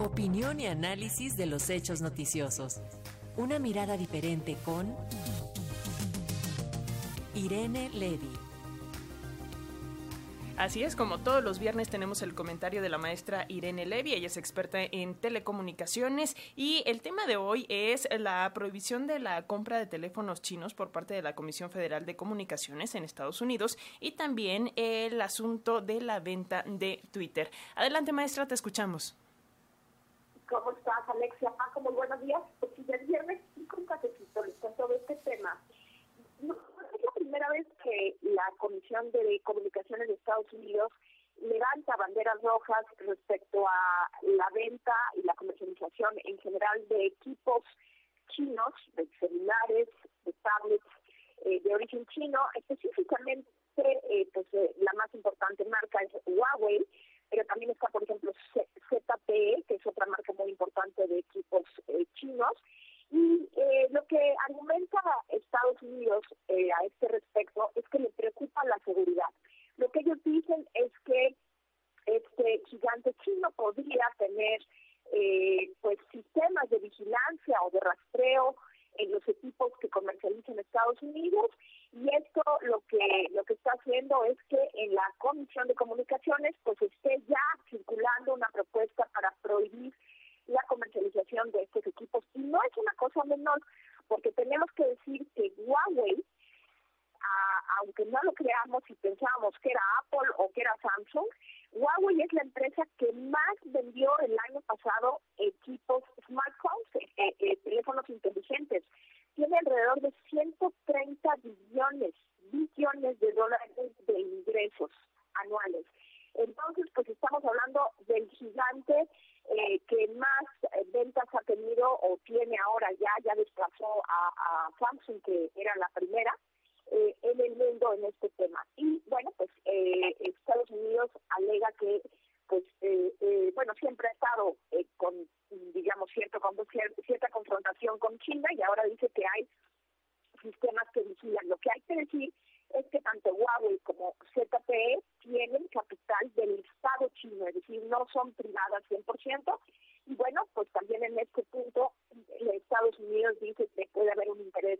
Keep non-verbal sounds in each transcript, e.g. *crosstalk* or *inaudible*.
Opinión y análisis de los hechos noticiosos. Una mirada diferente con Irene Levy. Así es, como todos los viernes tenemos el comentario de la maestra Irene Levy, ella es experta en telecomunicaciones y el tema de hoy es la prohibición de la compra de teléfonos chinos por parte de la Comisión Federal de Comunicaciones en Estados Unidos y también el asunto de la venta de Twitter. Adelante maestra, te escuchamos. ¿Cómo estás, Alexia? Paco, muy buenos días. Pues si el viernes y con cafecito les cuento este tema primera vez que la Comisión de Comunicaciones de Estados Unidos levanta banderas rojas respecto a la venta y la comercialización en general de equipos chinos, de celulares, de tablets eh, de origen chino, específicamente eh, pues eh, la más importante marca es Huawei, pero también está por ejemplo ZTE, que es otra marca muy importante de equipos chinos, y eh, lo que argumenta Estados Unidos eh, a este respecto es que le preocupa la seguridad. Lo que ellos dicen es que este gigante chino podría tener eh, pues sistemas de vigilancia o de rastreo en los equipos que comercializan Estados Unidos. Y esto lo que lo que está haciendo es que en la Comisión de Comunicaciones pues ya circulando una propuesta para prohibir la comercialización de estos equipos. Y no es una cosa menor, porque tenemos que decir que Huawei, aunque no lo creamos y pensábamos que era Apple o que era Samsung, Huawei es la empresa que más vendió el año pasado equipos smartphones, eh, eh, teléfonos inteligentes. Tiene alrededor de 130 billones, billones de dólares de ingresos anuales. Entonces, pues estamos hablando del gigante eh, que más eh, ventas ha tenido o tiene ahora ya, ya desplazó a, Samsung, que era la primera eh, en el mundo en este tema. Y bueno, pues Estados Unidos alega que, pues, bueno, siempre ha estado con, digamos, cierto, con, cierta confrontación con China y ahora dice que hay sistemas que vigilan. Lo que hay que decir es que tanto Huawei como ZTE tienen capital del Estado chino, es decir, no son privadas 100%. Y bueno, pues también en este punto Estados Unidos dice que puede haber un interés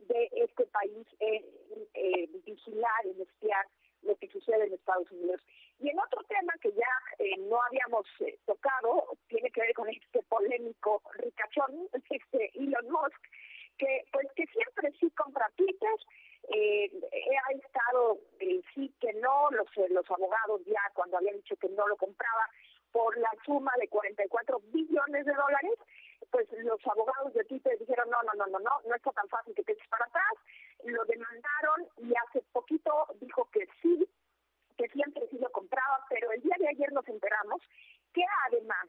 de este país en eh, vigilar, en espiar lo que sucede en Estados Unidos. Y en otro tema que ya eh, no habíamos eh, tocado, tiene que ver con este polémico ricachón, *laughs* este Elon Musk, que pues que siempre sí compra Twitter, eh, ha estado sí que no, los, los abogados ya cuando habían dicho que no lo compraba por la suma de 44 billones de dólares, pues los abogados de Twitter dijeron no, no, no, no, no, no está tan fácil que te eches para atrás, lo demandaron y hace poquito dijo que sí, que siempre sí lo compraba, pero el día de ayer nos enteramos que además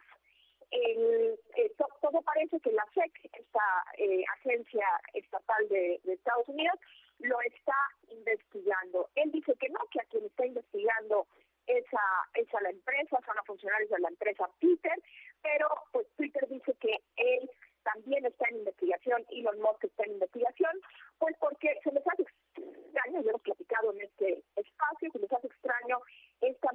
el, eh, todo parece que la SEC, esta eh, agencia estatal de, Estados Unidos, lo está investigando. Él dice que no, que a quien está investigando es a, la empresa, son los funcionarios de la empresa Twitter, pero pues Twitter dice que él también está en investigación, y Elon Musk está en investigación, pues porque se les hace extraño, yo lo he platicado en este espacio, se les hace extraño esta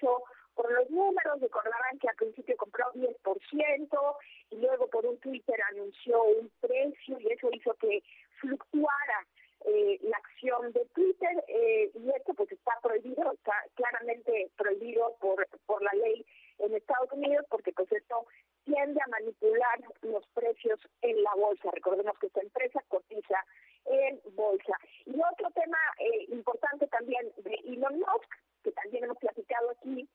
por los números, recordarán que al principio compró 10% y luego por un Twitter anunció un precio y eso hizo que fluctuara eh, la acción de Twitter eh, y esto pues está prohibido, está claramente prohibido por, por la ley en Estados Unidos porque pues esto tiende a manipular los precios en la bolsa. Recordemos que esta empresa cotiza en bolsa. Y otro tema eh, importante también de Elon Musk, que también aquí,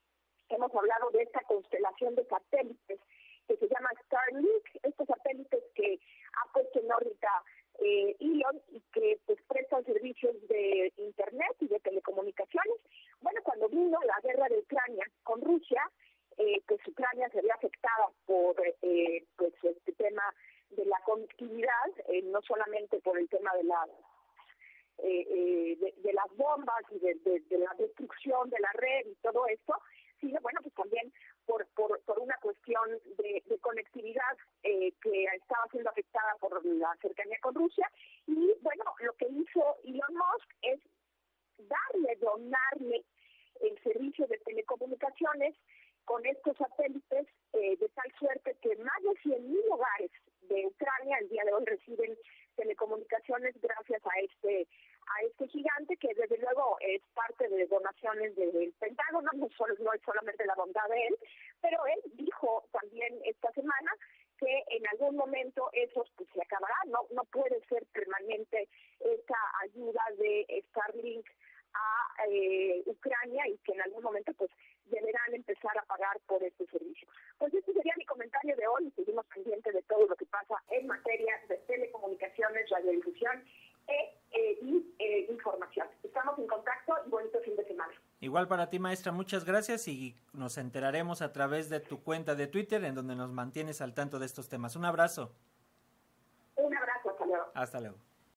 hemos hablado de esta constelación de satélites que se llama Starlink, estos satélites que ha puesto en órbita eh, Elon y que pues prestan servicios de internet y de telecomunicaciones. Bueno, cuando vino la guerra de Ucrania con Rusia, eh, pues Ucrania se ve afectada por eh, pues este tema de la conectividad, eh, no solamente por el tema de la eh, de, las bombas y de, de, la destrucción de la red y todo esto, sino bueno, pues también por, por, por una cuestión de, conectividad eh, que estaba siendo afectada por la cercanía con Rusia. Y bueno, lo que hizo Elon Musk es darle, donarle el servicio de telecomunicaciones con estos satélites del Pentágono, no, solo, no es solamente la bondad de él, pero él dijo también esta semana que en algún eso pues, se acabará, no, no puede ser permanente esta ayuda de Starlink a eh, Ucrania y que en algún momento pues deberán empezar a pagar por este servicio. Pues este sería mi comentario de hoy, seguimos pendientes de todo lo que pasa en materia de telecomunicaciones, radiodifusión e, eh, y eh, información. Estamos en contacto y bonito fin de semana. Igual para ti, maestra, muchas gracias y nos enteraremos a través de tu cuenta de Twitter en donde nos mantienes al tanto de estos temas. Un abrazo. Un abrazo, hasta luego. Hasta luego.